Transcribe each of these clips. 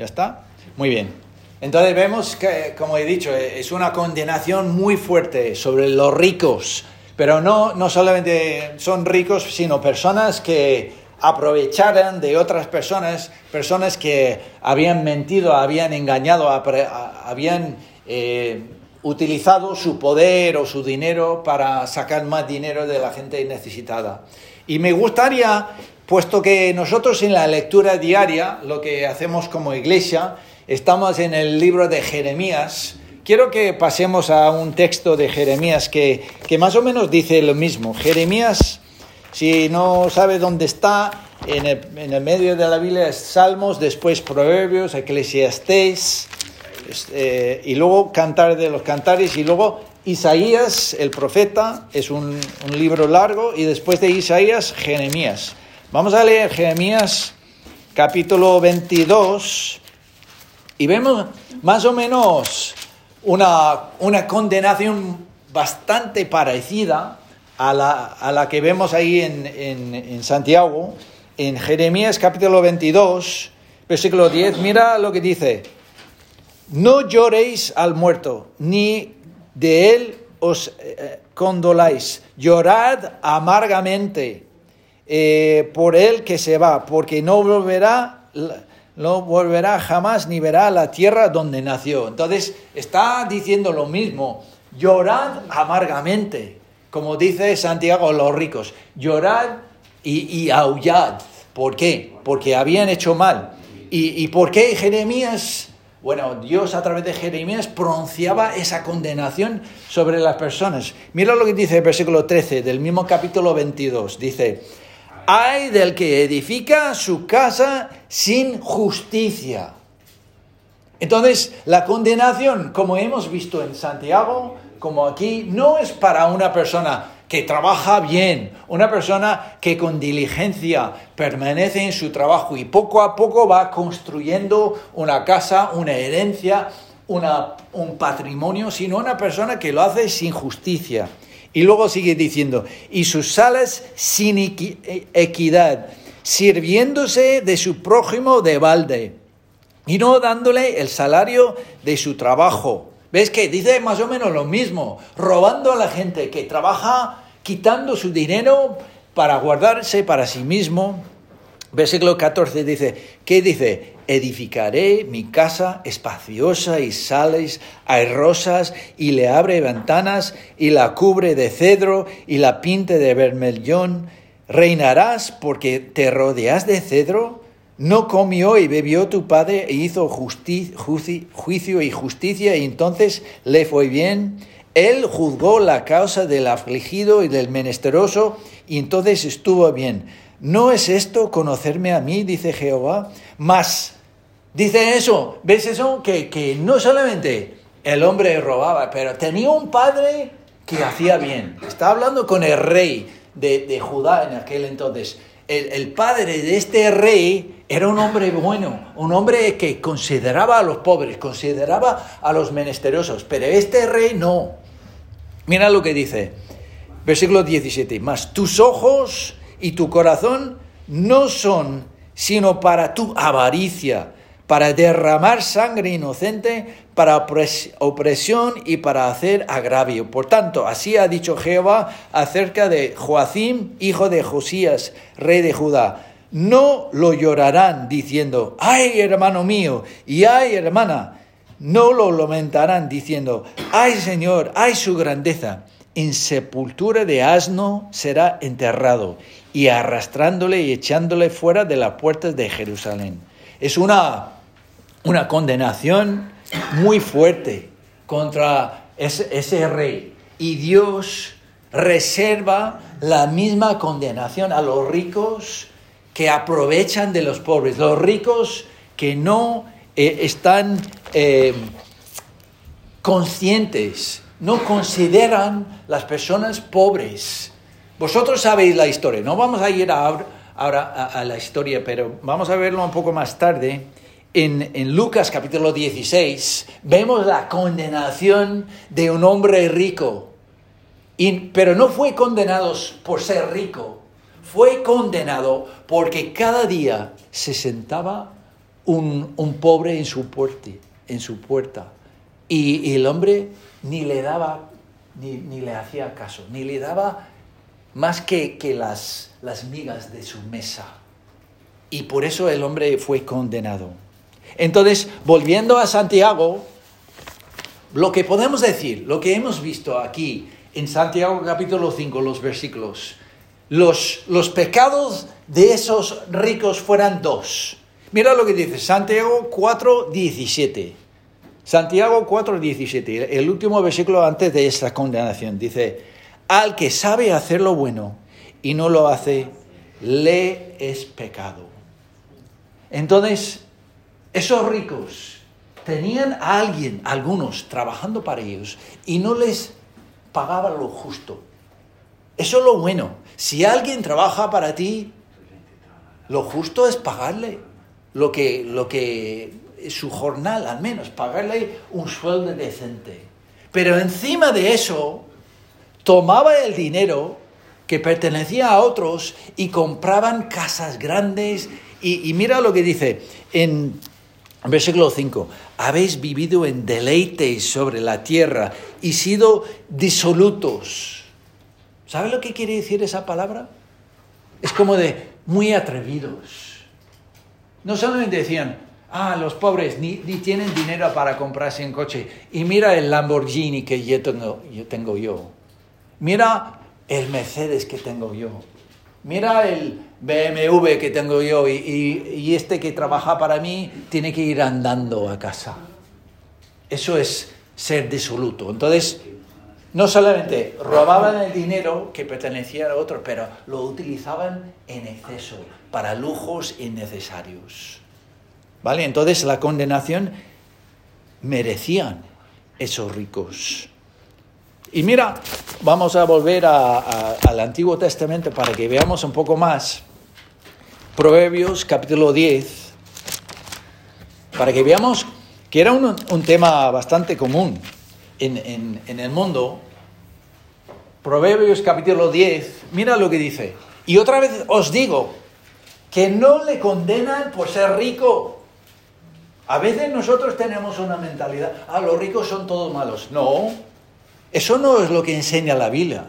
¿Ya está? Muy bien. Entonces vemos que, como he dicho, es una condenación muy fuerte sobre los ricos, pero no, no solamente son ricos, sino personas que aprovecharan de otras personas, personas que habían mentido, habían engañado, habían eh, utilizado su poder o su dinero para sacar más dinero de la gente necesitada. Y me gustaría, puesto que nosotros en la lectura diaria, lo que hacemos como iglesia, estamos en el libro de Jeremías, quiero que pasemos a un texto de Jeremías que, que más o menos dice lo mismo. Jeremías si no sabe dónde está, en el, medio de la Biblia es Salmos, después Proverbios, Eclesiastés, eh, y luego Cantar de los Cantares, y luego Isaías, el profeta, es un, un libro largo, y después de Isaías, Jeremías. Vamos a leer Jeremías capítulo 22, y vemos más o menos una, una condenación bastante parecida a la, que vemos ahí en, Santiago, en Jeremías capítulo 22, versículo 10, mira lo que dice, no lloréis al muerto, ni de él os eh, condoláis, llorad amargamente eh, por él que se va, porque no volverá, no volverá jamás ni verá la tierra donde nació. Entonces está diciendo lo mismo, llorad amargamente como dice Santiago, los ricos, llorad y, aullad. ¿Por qué? Porque habían hecho mal. ¿Y, por qué Jeremías? Bueno, Dios a través de Jeremías pronunciaba esa condenación sobre las personas. Mira lo que dice el versículo 13 del mismo capítulo 22. Dice, hay del que edifica su casa sin justicia. Entonces, la condenación, como hemos visto en Santiago, como aquí, no es para una persona que trabaja bien, una persona que con diligencia permanece en su trabajo y poco a poco va construyendo una casa, una herencia, un patrimonio, sino una persona que lo hace sin justicia. Y luego sigue diciendo, y sus salas sin equidad, sirviéndose de su prójimo de balde, y no dándole el salario de su trabajo ¿Ves que dice más o menos lo mismo? Robando a la gente que trabaja, quitando su dinero para guardarse para sí mismo. Versículo 14 dice, ¿qué dice? Edificaré mi casa espaciosa y sales rosas y le abre ventanas y la cubre de cedro y la pinte de vermellón. Reinarás porque te rodeas de cedro no comió y bebió tu padre e hizo juicio y justicia y entonces le fue bien. Él juzgó la causa del afligido y del menesteroso y entonces estuvo bien. ¿No es esto conocerme a mí? dice Jehová. Más, dice eso, ¿ves eso? Que, que no solamente el hombre robaba, pero tenía un padre que hacía bien. Está hablando con el rey de, de Judá en aquel entonces el, padre de este rey era un hombre bueno, un hombre que consideraba a los pobres, consideraba a los menesterosos, pero este rey no. Mira lo que dice, versículo 17, mas tus ojos y tu corazón no son sino para tu avaricia, para derramar sangre inocente, para opresión y para hacer agravio. Por tanto, así ha dicho Jehová acerca de Joacim, hijo de Josías, rey de Judá. No lo llorarán diciendo, ay hermano mío, y ay hermana. No lo lamentarán diciendo, ay Señor, ay su grandeza. En sepultura de asno será enterrado, y arrastrándole y echándole fuera de las puertas de Jerusalén. Es una una condenación muy fuerte contra ese, rey. Y Dios reserva la misma condenación a los ricos que aprovechan de los pobres, los ricos que no eh, están eh, conscientes, no consideran las personas pobres. Vosotros sabéis la historia, no vamos a ir ahora, a la historia, pero vamos a verlo un poco más tarde en, Lucas capítulo 16 vemos la condenación de un hombre rico, pero no fue condenado por ser rico, fue condenado porque cada día se sentaba un, un pobre en su, puerta, en su puerta. Y, el hombre ni le daba, ni, ni, le hacía caso, ni le daba más que, que las, las migas de su mesa. Y por eso el hombre fue condenado. Entonces, volviendo a Santiago, lo que podemos decir, lo que hemos visto aquí en Santiago capítulo 5, los versículos, los, los pecados de esos ricos fueran dos. Mira lo que dice Santiago 4, 17. Santiago 4, 17, el último versículo antes de esta condenación. Dice, al que sabe hacer lo bueno y no lo hace, le es pecado. Entonces, esos ricos tenían a alguien, algunos, trabajando para ellos y no les pagaba lo justo. Eso es lo bueno. Si alguien trabaja para ti, lo justo es pagarle lo que, lo que su jornal, al menos, pagarle un sueldo decente. Pero encima de eso, tomaba el dinero que pertenecía a otros y compraban casas grandes. Y, mira lo que dice en versículo 5, habéis vivido en deleites sobre la tierra y sido disolutos. ¿Sabe lo que quiere decir esa palabra? Es como de muy atrevidos. No solamente decían, ah, los pobres ni, tienen dinero para comprarse un coche. Y mira el Lamborghini que yo tengo yo. Tengo yo. Mira el Mercedes que tengo yo. Mira el BMW que tengo yo y, y, este que trabaja para mí tiene que ir andando a casa. Eso es ser disoluto. Entonces, no solamente robaban el dinero que pertenecía a otros, pero lo utilizaban en exceso para lujos innecesarios. ¿Vale? Entonces la condenación merecían esos ricos. Y mira, vamos a volver al Antiguo Testamento para que veamos un poco más. Proverbios capítulo 10, para que veamos que era un, tema bastante común en, en el mundo. Proverbios capítulo 10, mira lo que dice. Y otra vez os digo que no le condenan por ser rico. A veces nosotros tenemos una mentalidad, ah, los ricos son todos malos. No, eso no es lo que enseña la Biblia.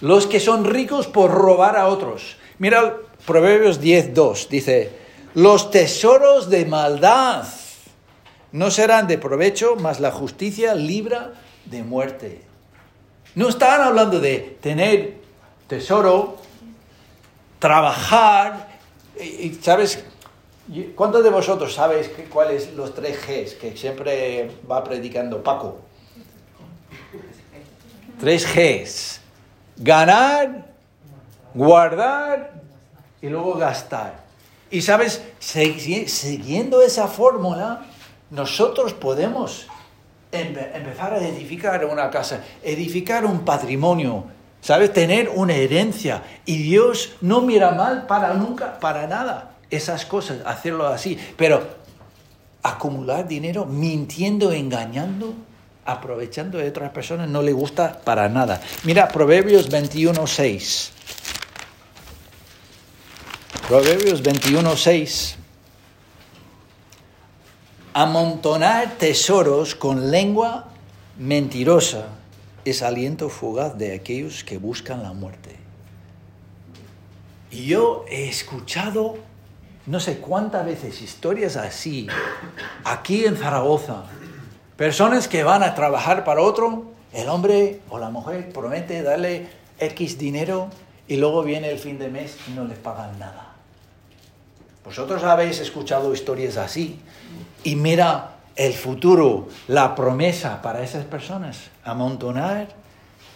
Los que son ricos por robar a otros. Mira Proverbios 10.2, dice, los tesoros de maldad no serán de provecho, mas la justicia libra de muerte. No están hablando de tener tesoro, trabajar, y, ¿sabes? ¿Cuántos de vosotros sabéis cuáles los tres Gs que siempre va predicando Paco? Tres Gs. Ganar, guardar y luego gastar. Y sabes, siguiendo esa fórmula, nosotros podemos empezar a edificar una casa, edificar un patrimonio, ¿sabes? Tener una herencia. Y Dios no mira mal para nunca, para nada esas cosas, hacerlo así, pero acumular dinero mintiendo, engañando, aprovechando de otras personas no le gusta para nada. Mira, Proverbios 21.6. Proverbios 21.6. Amontonar tesoros con lengua mentirosa es aliento fugaz de aquellos que buscan la muerte. Y yo he escuchado no sé cuántas veces historias así, aquí en Zaragoza, personas que van a trabajar para otro, el hombre o la mujer promete darle X dinero y luego viene el fin de mes y no les pagan nada. Vosotros habéis escuchado historias así y mira el futuro, la promesa para esas personas, amontonar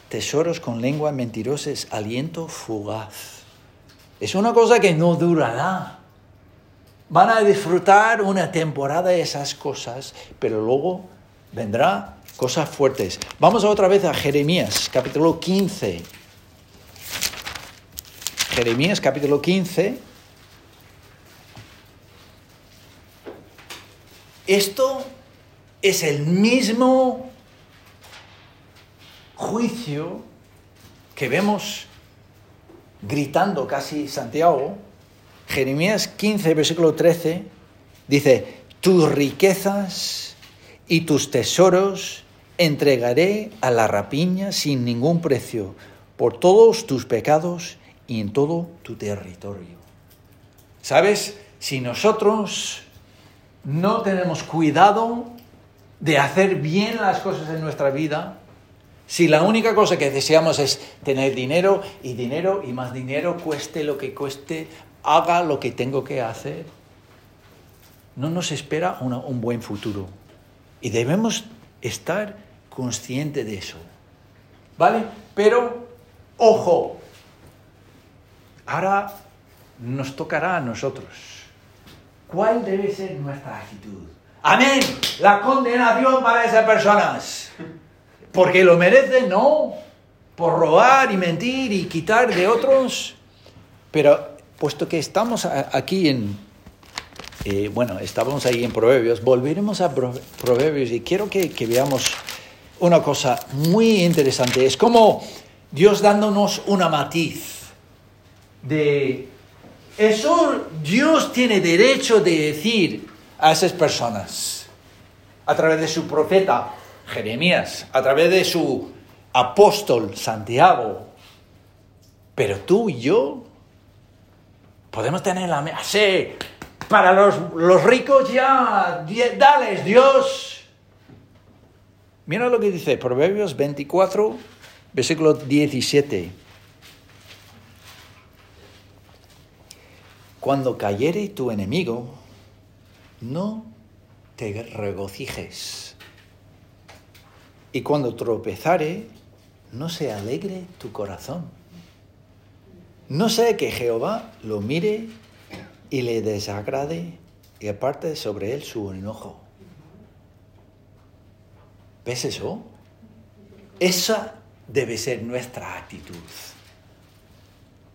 tesoros con lengua mentirosa es aliento fugaz. Es una cosa que no durará van a disfrutar una temporada de esas cosas, pero luego vendrá cosas fuertes. Vamos otra vez a Jeremías, capítulo 15. Jeremías, capítulo 15. Esto es el mismo juicio que vemos gritando casi Santiago Jeremías 15, versículo 13, Dice, tus riquezas y tus tesoros entregaré a la rapiña sin ningún precio por todos tus pecados y en todo tu territorio. ¿Sabes? Si nosotros no tenemos cuidado de hacer bien las cosas en nuestra vida, si la única cosa que deseamos es tener dinero y dinero y más dinero, cueste lo que cueste, haga lo que tengo que hacer, no nos espera un buen futuro. Y debemos estar conscientes de eso. ¿Vale? Pero, ojo, ahora nos tocará a nosotros. ¿Cuál debe ser nuestra actitud? Amén. La condenación para esas personas porque lo merecen, no, por robar y mentir y quitar de otros. Pero puesto que estamos aquí en, eh, bueno, estábamos ahí en Proverbios, volveremos a Proverbios y quiero que, veamos una cosa muy interesante. Es como Dios dándonos una matiz de eso Dios tiene derecho de decir a esas personas a través de su profeta Jeremías, a través de su apóstol Santiago. Pero tú y yo podemos tener la. Sí, para los, los ricos ya, dales Dios. Mira lo que dice Proverbios 24, versículo 17. Cuando cayere tu enemigo, no te regocijes y cuando tropezare, no se alegre tu corazón. No sea que Jehová lo mire y le desagrade y aparte sobre él su enojo. ¿Ves eso? Esa debe ser nuestra actitud.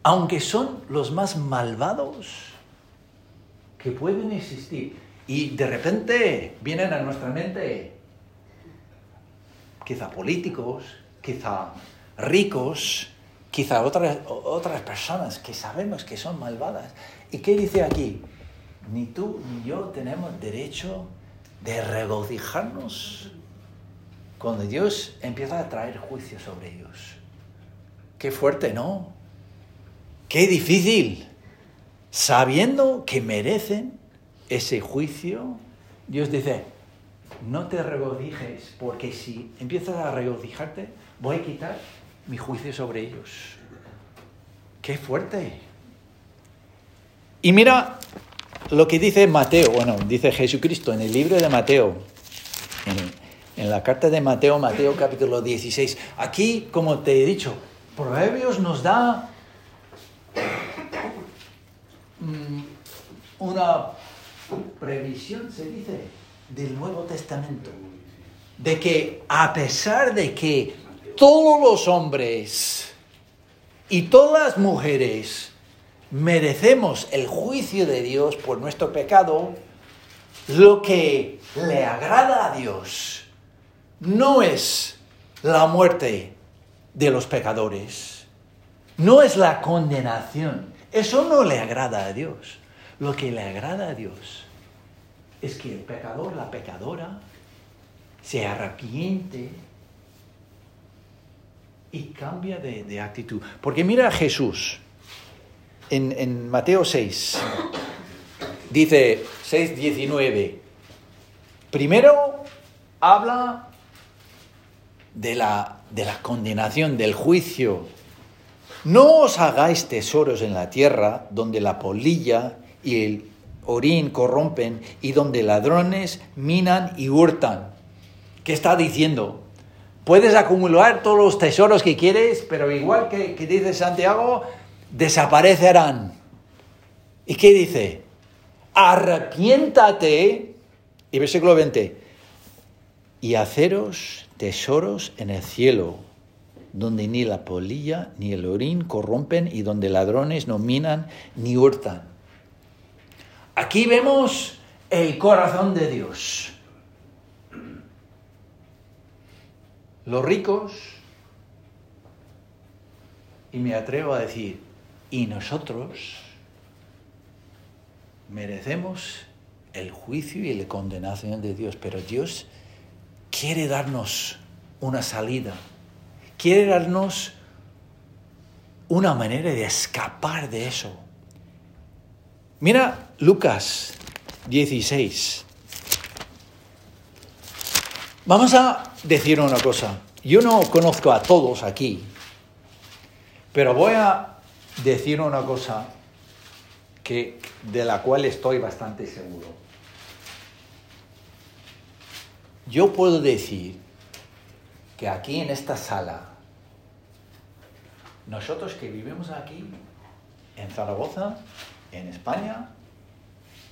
Aunque son los más malvados que pueden existir y de repente vienen a nuestra mente quizá políticos, quizá ricos, quizá otras, otras personas que sabemos que son malvadas. ¿Y qué dice aquí? Ni tú ni yo tenemos derecho de regocijarnos cuando Dios empieza a traer juicio sobre ellos. Qué fuerte, ¿no? Qué difícil. Sabiendo que merecen ese juicio, Dios dice, no te regocijes, porque si empiezas a regocijarte, voy a quitar mi juicio sobre ellos. ¡Qué fuerte! Y mira lo que dice Mateo, bueno, dice Jesucristo en el libro de Mateo, en, la carta de Mateo, Mateo capítulo 16. Aquí, como te he dicho, Proverbios nos da mm, una previsión, se dice, del Nuevo Testamento, de que a pesar de que todos los hombres y todas las mujeres merecemos el juicio de Dios por nuestro pecado, lo que le agrada a Dios no es la muerte de los pecadores, no es la condenación, eso no le agrada a Dios. Lo que le agrada a Dios es que el pecador, la pecadora, se arrepiente y cambia de, actitud. Porque mira a Jesús en, Mateo 6, dice 6, 19. Primero habla de la, de la condenación, del juicio. No os hagáis tesoros en la tierra donde la polilla y el orín corrompen y donde ladrones minan y hurtan. ¿Qué está diciendo? Puedes acumular todos los tesoros que quieres, pero igual que, dice Santiago, desaparecerán. ¿Y qué dice? Arrepiéntate, y versículo 20, y haceros tesoros en el cielo, donde ni la polilla ni el orín corrompen y donde ladrones no minan ni hurtan. Aquí vemos el corazón de Dios. Los ricos, y me atrevo a decir, y nosotros merecemos el juicio y la condenación de Dios, pero Dios quiere darnos una salida, quiere darnos una manera de escapar de eso. Mira Lucas 16. Vamos a decir una cosa. Yo no conozco a todos aquí, pero voy a decir una cosa que, de la cual estoy bastante seguro. Yo puedo decir que aquí en esta sala, nosotros que vivimos aquí, en Zaragoza, en España,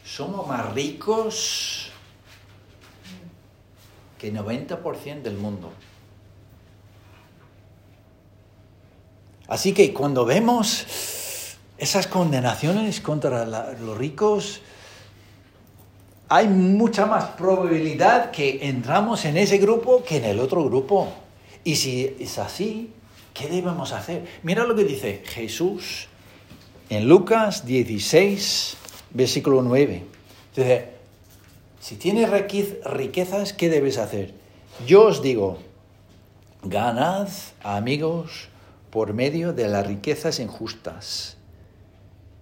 somos más ricos que el 90% del mundo. Así que cuando vemos esas condenaciones contra los ricos, hay mucha más probabilidad que entramos en ese grupo que en el otro grupo. Y si es así, ¿qué debemos hacer? Mira lo que dice Jesús en Lucas 16, versículo 9. Dice, si tienes riquezas, ¿qué debes hacer? Yo os digo, ganad amigos por medio de las riquezas injustas,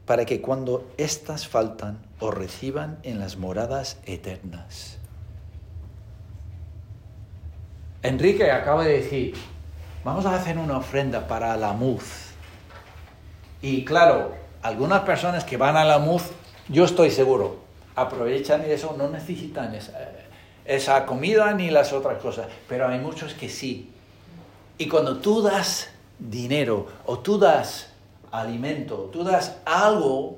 para que cuando éstas faltan os reciban en las moradas eternas. Enrique acaba de decir, vamos a hacer una ofrenda para la MUZ. Y claro, algunas personas que van a la MUZ, yo estoy seguro, aprovechan eso, no necesitan esa, esa comida ni las otras cosas, pero hay muchos que sí. Y cuando tú das dinero o tú das alimento, tú das algo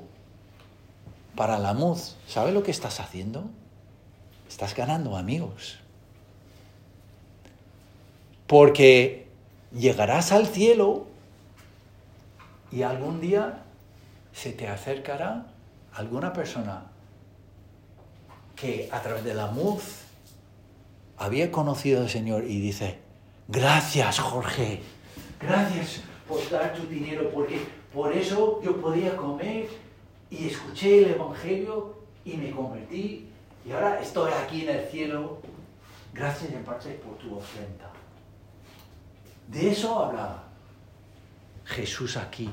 para la MUZ, ¿sabes lo que estás haciendo? Estás ganando amigos. Porque llegarás al cielo y algún día se te acercará alguna persona que a través de la MUZ había conocido al Señor y dice, gracias Jorge, Gracias por dar tu dinero, porque por eso yo podía comer y escuché el Evangelio y me convertí y ahora estoy aquí en el cielo. Gracias en parte por tu ofrenda. De eso habla Jesús aquí.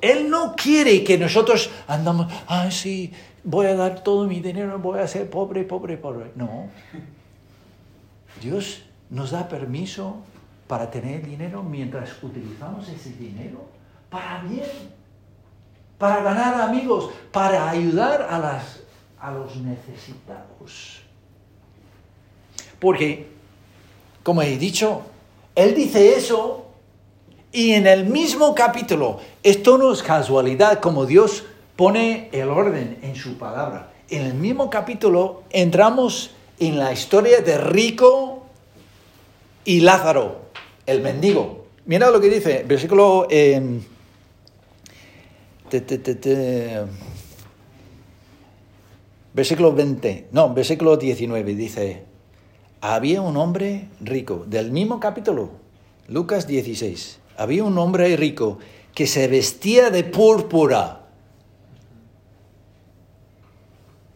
Él no quiere que nosotros andamos, ah, sí, voy a dar todo mi dinero, voy a ser pobre, pobre, pobre. No. Dios nos da permiso para tener dinero mientras utilizamos ese dinero para bien, para ganar amigos, para ayudar a, las, a los necesitados. Porque, como he dicho, él dice eso y en el mismo capítulo, esto no es casualidad, como Dios pone el orden en su palabra. En el mismo capítulo entramos en la historia de Rico y Lázaro el mendigo. Mira lo que dice, versículo... Eh, versículo 20, no, versículo 19, dice, había un hombre rico, del mismo capítulo, Lucas 16, había un hombre rico que se vestía de púrpura,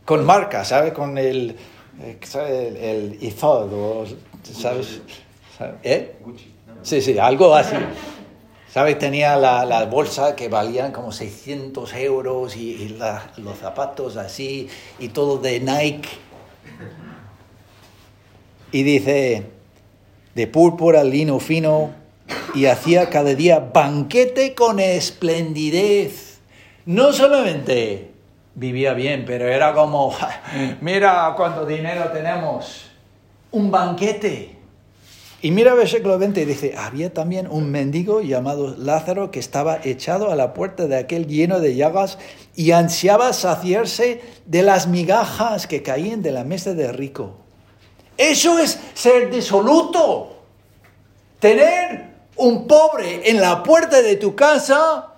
con marca, ¿sabes? Con el, eh, el, el, ¿sabes? ¿Eh? Sí, sí, algo así. ¿Sabes? Tenía la, la, bolsa que valían como 600 euros y, los zapatos así y todo de Nike. Y dice, de púrpura, lino fino, y hacía cada día banquete con esplendidez. No solamente vivía bien, pero era como, mira cuánto dinero tenemos, un banquete. Y mira versículo 20, dice, había también un mendigo llamado Lázaro que estaba echado a la puerta de aquel lleno de llagas y ansiaba saciarse de las migajas que caían de la mesa de rico. Eso es ser disoluto. Tener un pobre en la puerta de tu casa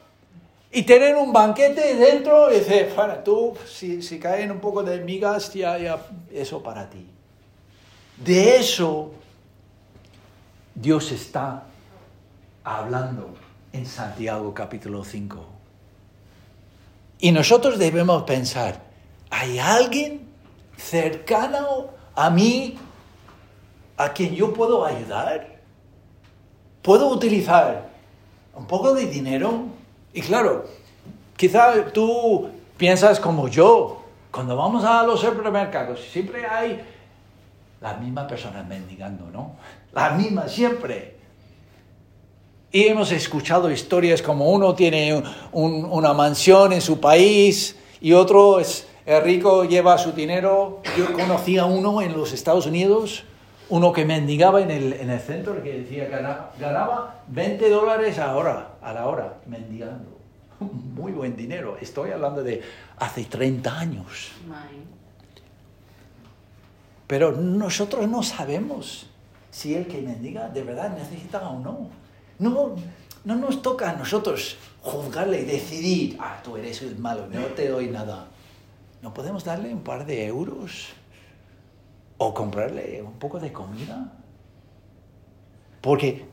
y tener un banquete dentro y decir, para tú, si, si caen un poco de migas, ya, ya, eso para ti. De eso Dios está hablando en Santiago capítulo 5. Y nosotros debemos pensar, ¿hay alguien cercano a mí, a quien yo puedo ayudar. Puedo utilizar un poco de dinero. Y claro, quizá tú piensas como yo. Cuando vamos a los supermercados, siempre hay las mismas personas mendigando, ¿no? Las mismas siempre. Y hemos escuchado historias como uno tiene una mansión en su país y otro es el rico, lleva su dinero. Yo conocí a uno en los Estados Unidos, uno que mendigaba en el, en el centro, que decía que ganaba 20 dólares a, hora, a la hora mendigando. Muy buen dinero. Estoy hablando de hace 30 años. Pero nosotros no sabemos si el que mendiga de verdad necesita o no. No, no nos toca a nosotros juzgarle y decidir, ah, tú eres el malo, no te doy nada. ¿No podemos darle un par de euros? ¿O comprarle un poco de comida? Porque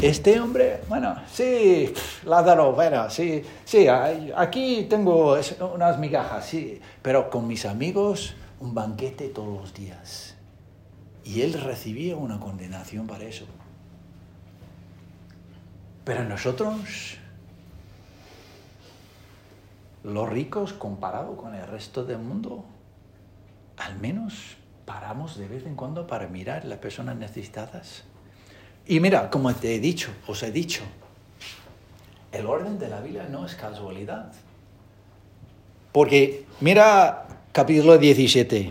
este hombre, bueno, sí, Lázaro, bueno, sí, sí, aquí tengo unas migajas, sí, pero con mis amigos un banquete todos los días. Y él recibía una condenación para eso. Pero nosotros, los ricos comparado con el resto del mundo, al menos paramos de vez en cuando para mirar las personas necesitadas. Y mira, como te he dicho, os he dicho, el orden de la Biblia no es casualidad. Porque mira capítulo 17.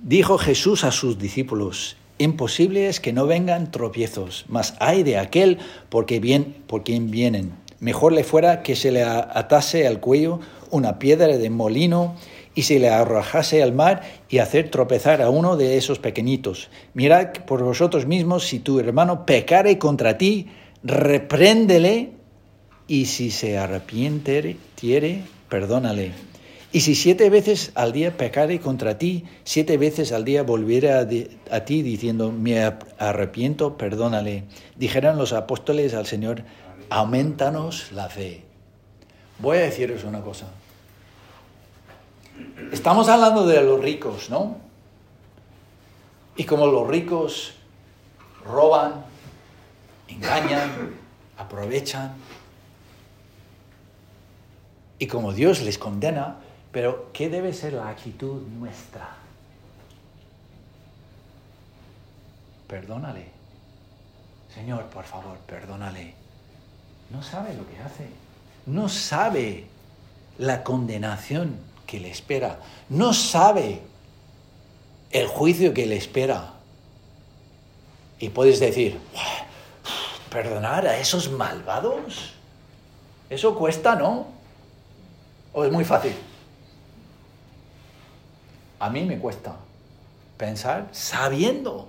Dijo Jesús a sus discípulos, Imposible es que no vengan tropiezos, mas hay de aquel porque bien, por quien vienen. Mejor le fuera que se le atase al cuello una piedra de molino y se le arrojase al mar y hacer tropezar a uno de esos pequeñitos. Mirad por vosotros mismos si tu hermano pecare contra ti, repréndele y si se arrepiente, perdónale y si siete veces al día pecare contra ti, siete veces al día volviere a, ti diciendo, me arrepiento, perdónale. Dijeron los apóstoles al Señor, aumentanos la fe. Voy a deciros una cosa. Estamos hablando de los ricos, ¿no? Y como los ricos roban, engañan, aprovechan, y como Dios les condena, pero, ¿qué debe ser la actitud nuestra? Perdónale. Señor, por favor, perdónale. No sabe lo que hace. No sabe la condenación que le espera. No sabe el juicio que le espera. Y puedes decir, perdonar a esos malvados. Eso cuesta, ¿no? ¿O es muy fácil? a mí me cuesta pensar sabiendo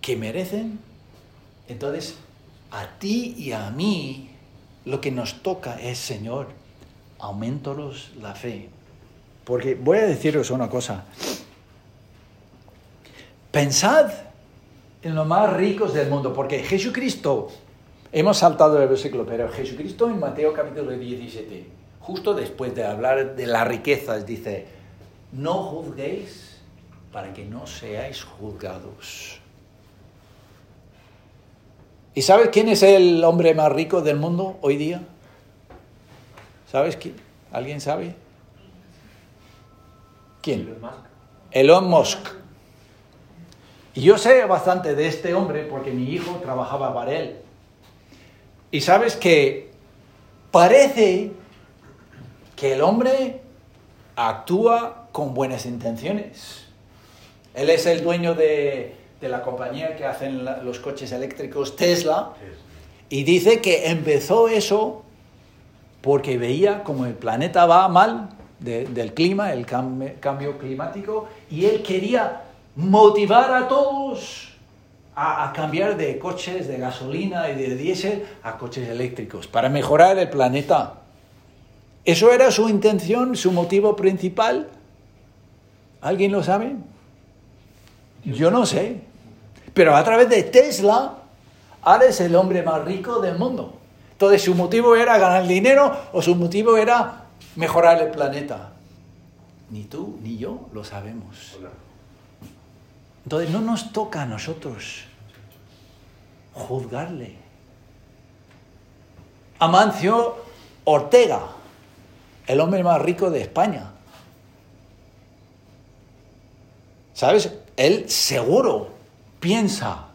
que merecen. Entonces, a ti y a mí lo que nos toca es, Señor, aumentolos la fe. Porque voy a deciros una cosa. Pensad en los más ricos del mundo, porque Jesucristo, hemos saltado el versículo, pero Jesucristo en Mateo capítulo 17, justo después de hablar de las riquezas, dice, no juzguéis para que no seáis juzgados. ¿Y sabes quién es el hombre más rico del mundo hoy día? ¿Sabes quién? ¿Alguien sabe? ¿Quién? Elon Musk. Y yo sé bastante de este hombre porque mi hijo trabajaba para él. Y sabes que parece que el hombre actúa con buenas intenciones. Él es el dueño de, la compañía que hacen los coches eléctricos Tesla y dice que empezó eso porque veía como el planeta va mal del clima, el cambio climático, y él quería motivar a todos a, a, cambiar de coches de gasolina y de diésel a coches eléctricos para mejorar el planeta. Eso era su intención, su motivo principal. ¿Alguien lo sabe? Yo no sé. Pero a través de Tesla, ahora el hombre más rico del mundo. Entonces, su motivo era ganar dinero o su motivo era mejorar el planeta. Ni tú ni yo lo sabemos. Entonces no nos toca a nosotros juzgarle. Amancio Ortega, el hombre más rico de España. ¿Sabes? Él seguro piensa,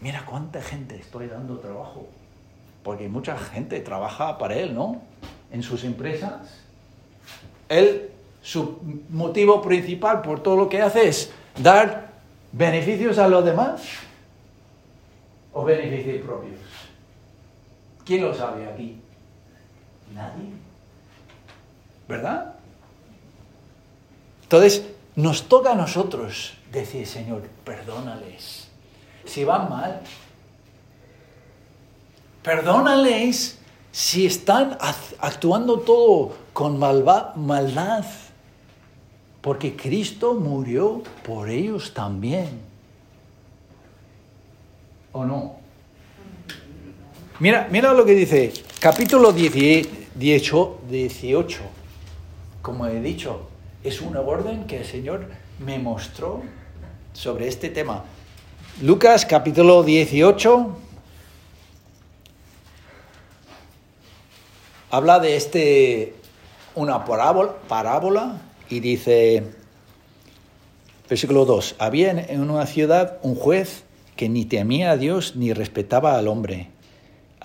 mira cuánta gente estoy dando trabajo. Porque mucha gente trabaja para él, ¿no? En sus empresas. Él, su motivo principal por todo lo que hace es dar beneficios a los demás o beneficios propios. ¿Quién lo sabe aquí? Nadie. ¿Verdad? Entonces, nos toca a nosotros decir, Señor, perdónales. Si van mal, perdónales si están actuando todo con maldad, porque Cristo murió por ellos también. ¿O no? Mira, mira lo que dice, capítulo 18, 18, como he dicho, es una orden que el Señor me mostró sobre este tema. Lucas capítulo 18 habla de este una parábola, parábola y dice versículo 2, había en una ciudad un juez que ni temía a Dios ni respetaba al hombre.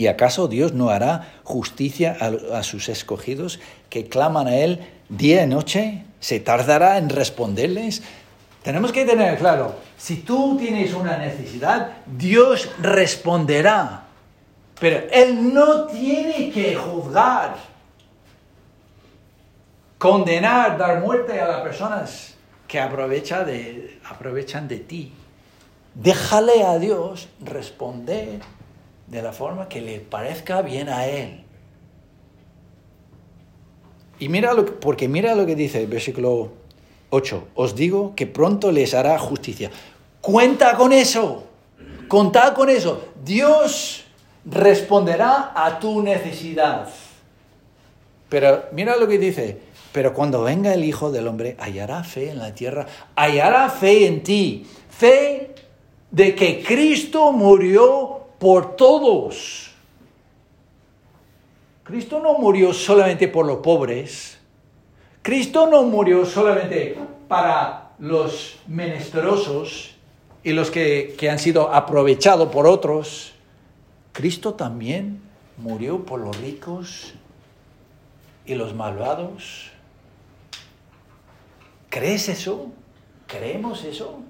¿Y acaso Dios no hará justicia a, sus escogidos que claman a Él día y noche? ¿Se tardará en responderles? Tenemos que tener claro, si tú tienes una necesidad, Dios responderá. Pero Él no tiene que juzgar, condenar, dar muerte a las personas que aprovecha de, aprovechan de ti. Déjale a Dios responder de la forma que le parezca bien a Él. Y mira lo que, porque mira lo que dice el versículo 8. Os digo que pronto les hará justicia. Cuenta con eso. Contad con eso. Dios responderá a tu necesidad. Pero mira lo que dice. Pero cuando venga el Hijo del Hombre, hallará fe en la tierra, hallará fe en ti. Fe de que Cristo murió por todos Cristo no murió solamente por los pobres. Cristo no murió solamente para los menesterosos y los que, que han sido aprovechados por otros. Cristo también murió por los ricos y los malvados. ¿Crees eso? ¿Creemos eso?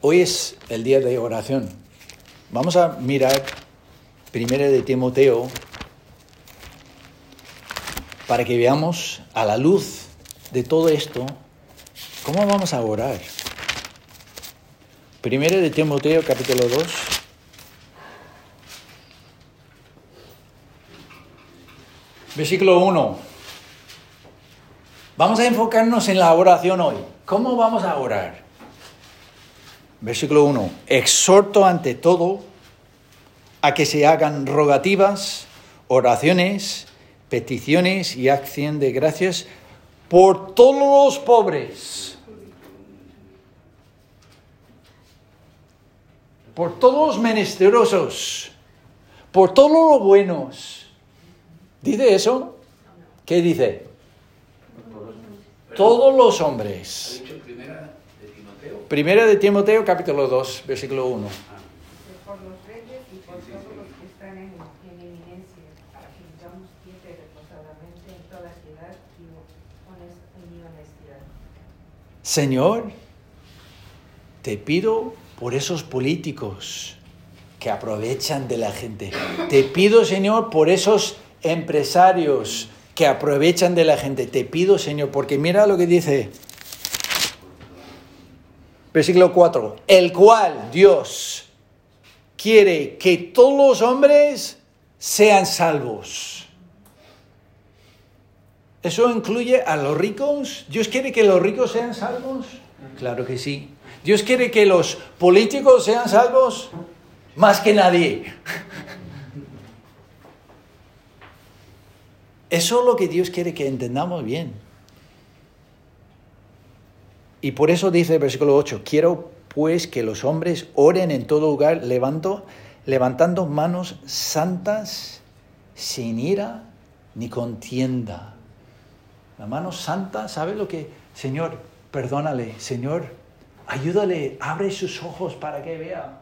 Hoy es el día de oración. Vamos a mirar primero de Timoteo para que veamos a la luz de todo esto cómo vamos a orar. Primero de Timoteo capítulo 2. Versículo 1. Vamos a enfocarnos en la oración hoy. ¿Cómo vamos a orar? Versículo 1. Exhorto ante todo a que se hagan rogativas, oraciones, peticiones y acción de gracias por todos los pobres, por todos los menesterosos, por todos los buenos. ¿Dice eso? ¿Qué dice? Todos los hombres. Primera de Timoteo, capítulo 2, versículo 1. Por los reyes y por todos los que están en, eminencia, para que vivamos quieta y reposadamente en toda ciudad y honestidad. Señor, te pido por esos políticos, que aprovechan de la gente. Te pido, Señor, por esos empresarios que aprovechan de la gente. Te pido, Señor, porque mira lo que dice versículo 4, el cual Dios quiere que todos los hombres sean salvos. ¿Eso incluye a los ricos? ¿Dios quiere que los ricos sean salvos? Claro que sí. ¿Dios quiere que los políticos sean salvos? Más que nadie. Eso es lo que Dios quiere que entendamos bien. Y por eso dice el versículo 8, quiero pues que los hombres oren en todo lugar levanto, levantando manos santas sin ira ni contienda. La mano santa, ¿sabe lo que? Señor, perdónale, Señor, ayúdale, abre sus ojos para que vea.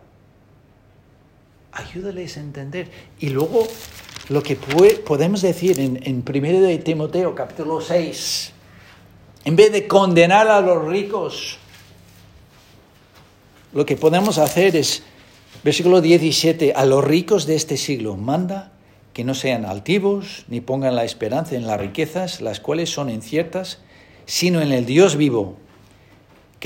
Ayúdales a entender. Y luego lo que podemos decir en, en 1 de Timoteo capítulo 6, en vez de condenar a los ricos, lo que podemos hacer es, versículo 17, a los ricos de este siglo, manda que no sean altivos, ni pongan la esperanza en las riquezas, las cuales son inciertas, sino en el Dios vivo,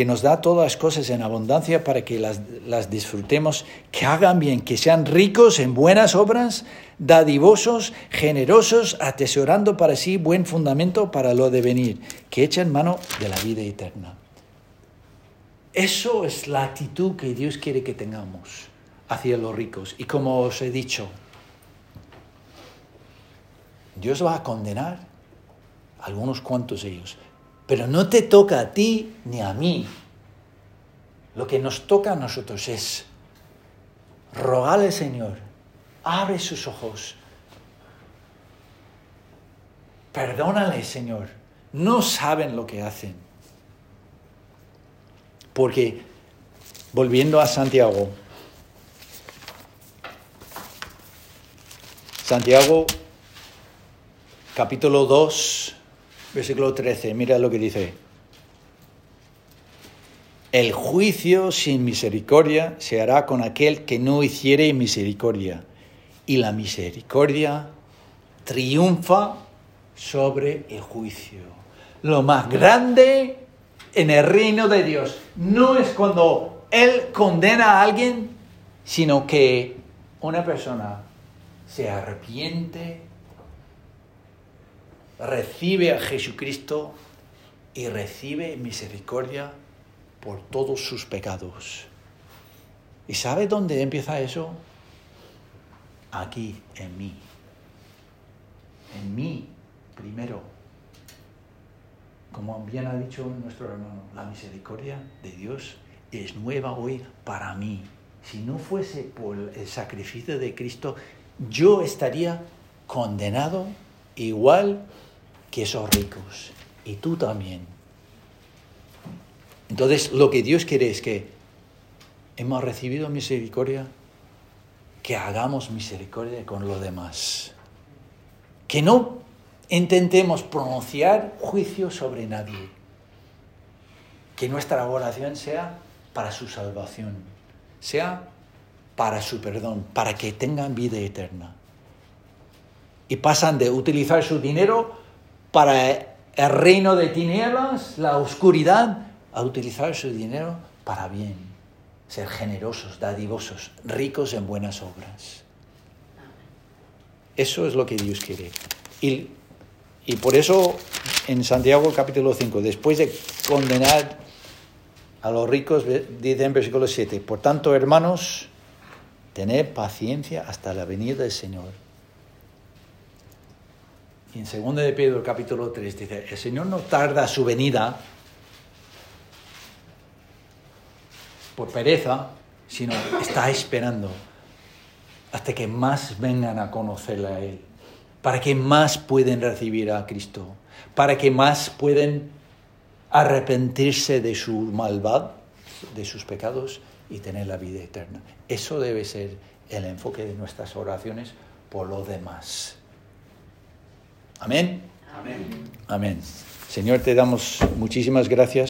que nos da todas las cosas en abundancia para que las, las, disfrutemos, que hagan bien, que sean ricos en buenas obras, dadivosos, generosos, atesorando para sí buen fundamento para lo de venir, que echen mano de la vida eterna. Eso es la actitud que Dios quiere que tengamos hacia los ricos. Y como os he dicho, Dios va a condenar a algunos cuantos de ellos, pero no te toca a ti ni a mí. Lo que nos toca a nosotros es rogarle, Señor, abre sus ojos. Perdónale, Señor. No saben lo que hacen. Porque, volviendo a Santiago, Santiago capítulo 2, versículo 13, mira lo que dice. El juicio sin misericordia se hará con aquel que no hiciere misericordia, y la misericordia triunfa sobre el juicio. Lo más grande en el reino de Dios no es cuando Él condena a alguien, sino que una persona se arrepiente recibe a Jesucristo y recibe misericordia por todos sus pecados. ¿Y sabe dónde empieza eso? Aquí, en mí. En mí, primero. Como bien ha dicho nuestro hermano, la misericordia de Dios es nueva hoy para mí. Si no fuese por el sacrificio de Cristo, yo estaría condenado igual que esos ricos. Y tú también. Entonces, lo que Dios quiere es que hemos recibido misericordia, que hagamos misericordia con los demás. Que no intentemos pronunciar juicio sobre nadie. Que nuestra oración sea para su salvación, sea para su perdón, para que tengan vida eterna. Y pasan de utilizar su dinero para el reino de tinieblas, la oscuridad, a utilizar su dinero para bien, ser generosos, dadivosos, ricos en buenas obras. Eso es lo que Dios quiere. Y, por eso en Santiago capítulo 5, después de condenar a los ricos, dice en versículo 7, por tanto, hermanos, tened paciencia hasta la venida del Señor. Y en 2 de Pedro capítulo 3 dice, el Señor no tarda su venida por pereza, sino está esperando hasta que más vengan a conocerle a Él, para que más pueden recibir a Cristo, para que más pueden arrepentirse de su maldad, de sus pecados y tener la vida eterna. Eso debe ser el enfoque de nuestras oraciones por lo demás. Amén. Amén. Amén. Señor, te damos muchísimas gracias.